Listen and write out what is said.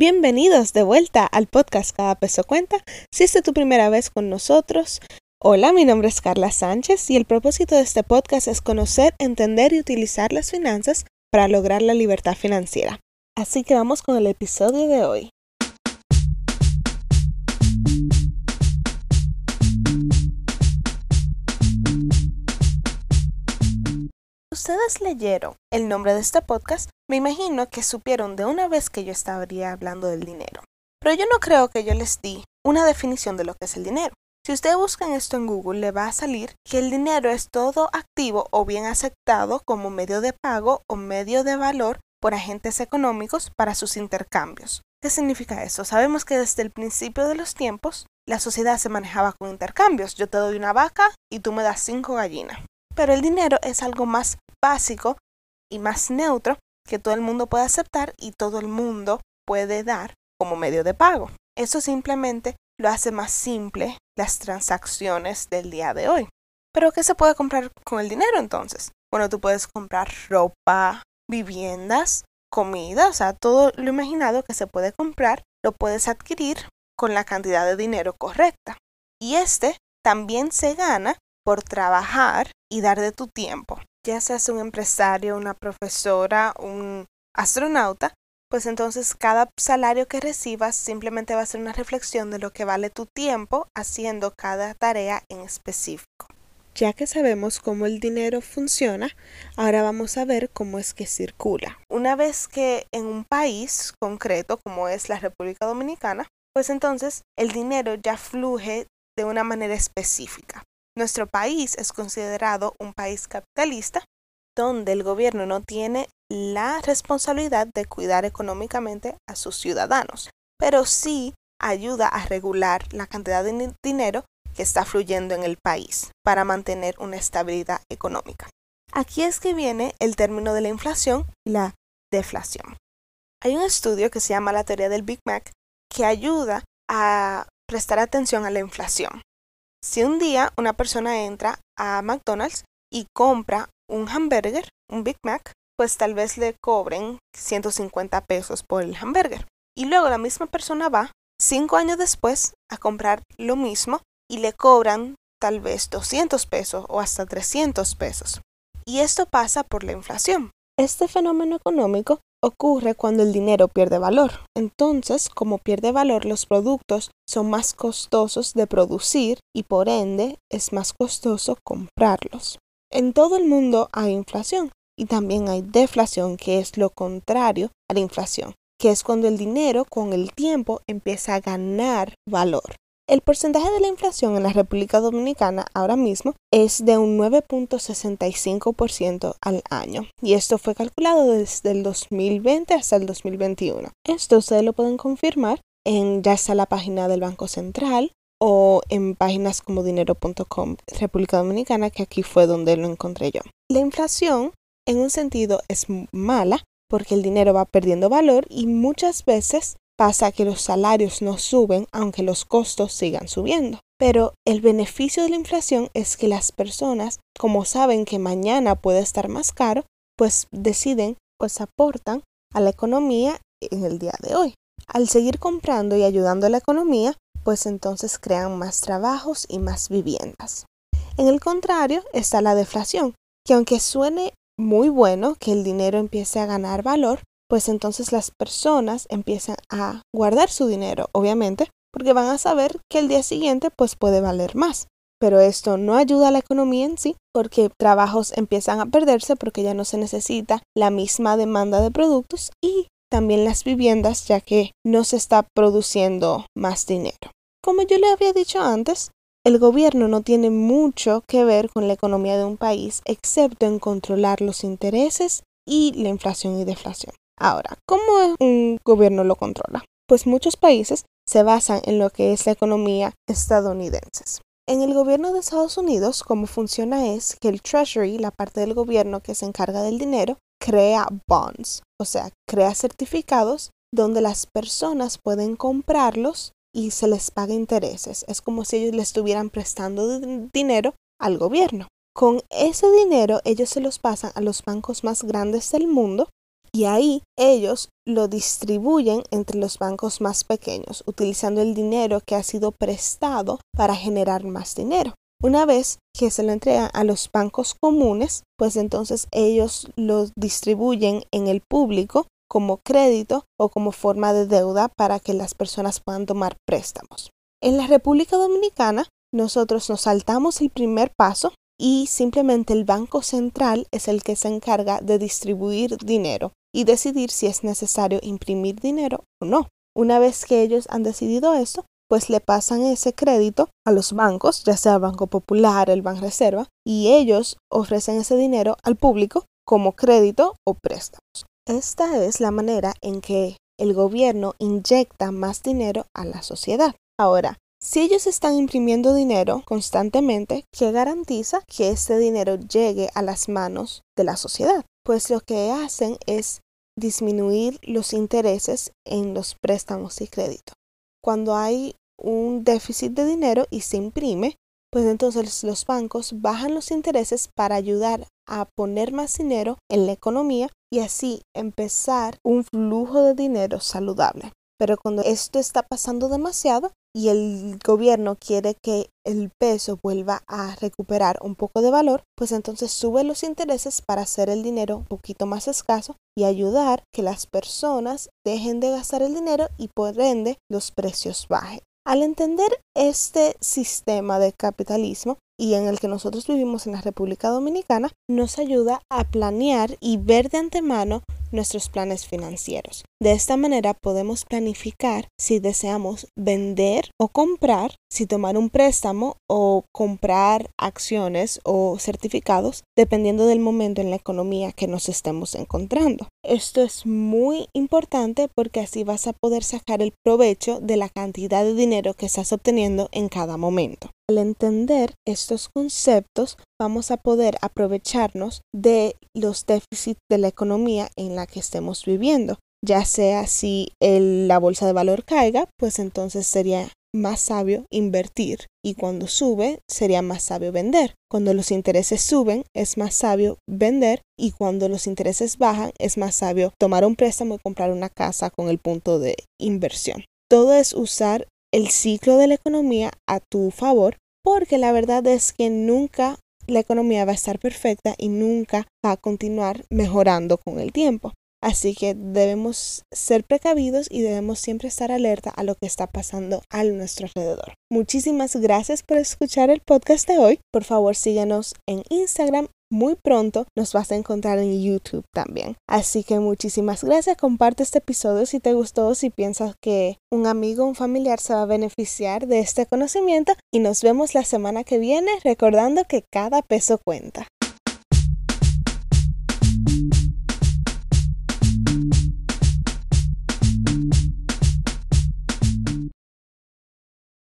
Bienvenidos de vuelta al podcast Cada Peso Cuenta. Si es tu primera vez con nosotros, hola, mi nombre es Carla Sánchez y el propósito de este podcast es conocer, entender y utilizar las finanzas para lograr la libertad financiera. Así que vamos con el episodio de hoy. Ustedes leyeron el nombre de este podcast, me imagino que supieron de una vez que yo estaría hablando del dinero. Pero yo no creo que yo les di una definición de lo que es el dinero. Si ustedes buscan esto en Google, le va a salir que el dinero es todo activo o bien aceptado como medio de pago o medio de valor por agentes económicos para sus intercambios. ¿Qué significa eso? Sabemos que desde el principio de los tiempos la sociedad se manejaba con intercambios. Yo te doy una vaca y tú me das cinco gallinas. Pero el dinero es algo más básico y más neutro que todo el mundo puede aceptar y todo el mundo puede dar como medio de pago. Eso simplemente lo hace más simple las transacciones del día de hoy. Pero ¿qué se puede comprar con el dinero entonces? Bueno, tú puedes comprar ropa, viviendas, comida, o sea, todo lo imaginado que se puede comprar, lo puedes adquirir con la cantidad de dinero correcta. Y este también se gana por trabajar y dar de tu tiempo. Ya seas un empresario, una profesora, un astronauta, pues entonces cada salario que recibas simplemente va a ser una reflexión de lo que vale tu tiempo haciendo cada tarea en específico. Ya que sabemos cómo el dinero funciona, ahora vamos a ver cómo es que circula. Una vez que en un país concreto como es la República Dominicana, pues entonces el dinero ya fluye de una manera específica. Nuestro país es considerado un país capitalista donde el gobierno no tiene la responsabilidad de cuidar económicamente a sus ciudadanos, pero sí ayuda a regular la cantidad de dinero que está fluyendo en el país para mantener una estabilidad económica. Aquí es que viene el término de la inflación y la deflación. Hay un estudio que se llama la teoría del Big Mac que ayuda a prestar atención a la inflación. Si un día una persona entra a McDonald's y compra un hamburger, un Big Mac, pues tal vez le cobren 150 pesos por el hamburger. Y luego la misma persona va cinco años después a comprar lo mismo y le cobran tal vez 200 pesos o hasta 300 pesos. Y esto pasa por la inflación. Este fenómeno económico ocurre cuando el dinero pierde valor. Entonces, como pierde valor, los productos son más costosos de producir y por ende es más costoso comprarlos. En todo el mundo hay inflación y también hay deflación, que es lo contrario a la inflación, que es cuando el dinero con el tiempo empieza a ganar valor. El porcentaje de la inflación en la República Dominicana ahora mismo es de un 9.65% al año y esto fue calculado desde el 2020 hasta el 2021. Esto ustedes lo pueden confirmar en ya sea la página del Banco Central o en páginas como dinero.com República Dominicana, que aquí fue donde lo encontré yo. La inflación en un sentido es mala porque el dinero va perdiendo valor y muchas veces pasa que los salarios no suben aunque los costos sigan subiendo. Pero el beneficio de la inflación es que las personas, como saben que mañana puede estar más caro, pues deciden, pues aportan a la economía en el día de hoy. Al seguir comprando y ayudando a la economía, pues entonces crean más trabajos y más viviendas. En el contrario está la deflación, que aunque suene muy bueno que el dinero empiece a ganar valor, pues entonces las personas empiezan a guardar su dinero, obviamente, porque van a saber que el día siguiente pues puede valer más. Pero esto no ayuda a la economía en sí, porque trabajos empiezan a perderse porque ya no se necesita la misma demanda de productos y también las viviendas ya que no se está produciendo más dinero. Como yo le había dicho antes, el gobierno no tiene mucho que ver con la economía de un país excepto en controlar los intereses y la inflación y deflación. Ahora, ¿cómo un gobierno lo controla? Pues muchos países se basan en lo que es la economía estadounidense. En el gobierno de Estados Unidos, cómo funciona es que el Treasury, la parte del gobierno que se encarga del dinero, crea bonds, o sea, crea certificados donde las personas pueden comprarlos y se les paga intereses. Es como si ellos le estuvieran prestando dinero al gobierno. Con ese dinero ellos se los pasan a los bancos más grandes del mundo y ahí ellos lo distribuyen entre los bancos más pequeños, utilizando el dinero que ha sido prestado para generar más dinero. Una vez que se lo entregan a los bancos comunes, pues entonces ellos lo distribuyen en el público como crédito o como forma de deuda para que las personas puedan tomar préstamos. En la República Dominicana, nosotros nos saltamos el primer paso y simplemente el Banco Central es el que se encarga de distribuir dinero y decidir si es necesario imprimir dinero o no. Una vez que ellos han decidido eso, pues le pasan ese crédito a los bancos, ya sea Banco Popular, el Banco Reserva, y ellos ofrecen ese dinero al público como crédito o préstamos. Esta es la manera en que el gobierno inyecta más dinero a la sociedad. Ahora, si ellos están imprimiendo dinero constantemente, ¿qué garantiza que ese dinero llegue a las manos de la sociedad? Pues lo que hacen es disminuir los intereses en los préstamos y créditos. Cuando hay un déficit de dinero y se imprime, pues entonces los bancos bajan los intereses para ayudar a poner más dinero en la economía y así empezar un flujo de dinero saludable. Pero cuando esto está pasando demasiado y el gobierno quiere que el peso vuelva a recuperar un poco de valor, pues entonces sube los intereses para hacer el dinero un poquito más escaso y ayudar que las personas dejen de gastar el dinero y por ende los precios bajen. Al entender este sistema de capitalismo y en el que nosotros vivimos en la República Dominicana, nos ayuda a planear y ver de antemano nuestros planes financieros. De esta manera podemos planificar si deseamos vender o comprar, si tomar un préstamo o comprar acciones o certificados, dependiendo del momento en la economía que nos estemos encontrando. Esto es muy importante porque así vas a poder sacar el provecho de la cantidad de dinero que estás obteniendo en cada momento. Al entender estos conceptos, vamos a poder aprovecharnos de los déficits de la economía en la que estemos viviendo. Ya sea si la bolsa de valor caiga, pues entonces sería más sabio invertir y cuando sube sería más sabio vender. Cuando los intereses suben es más sabio vender y cuando los intereses bajan es más sabio tomar un préstamo y comprar una casa con el punto de inversión. Todo es usar el ciclo de la economía a tu favor porque la verdad es que nunca la economía va a estar perfecta y nunca va a continuar mejorando con el tiempo. Así que debemos ser precavidos y debemos siempre estar alerta a lo que está pasando a nuestro alrededor. Muchísimas gracias por escuchar el podcast de hoy. Por favor, síguenos en Instagram muy pronto nos vas a encontrar en YouTube también. Así que muchísimas gracias. Comparte este episodio si te gustó, si piensas que un amigo o un familiar se va a beneficiar de este conocimiento. Y nos vemos la semana que viene recordando que cada peso cuenta.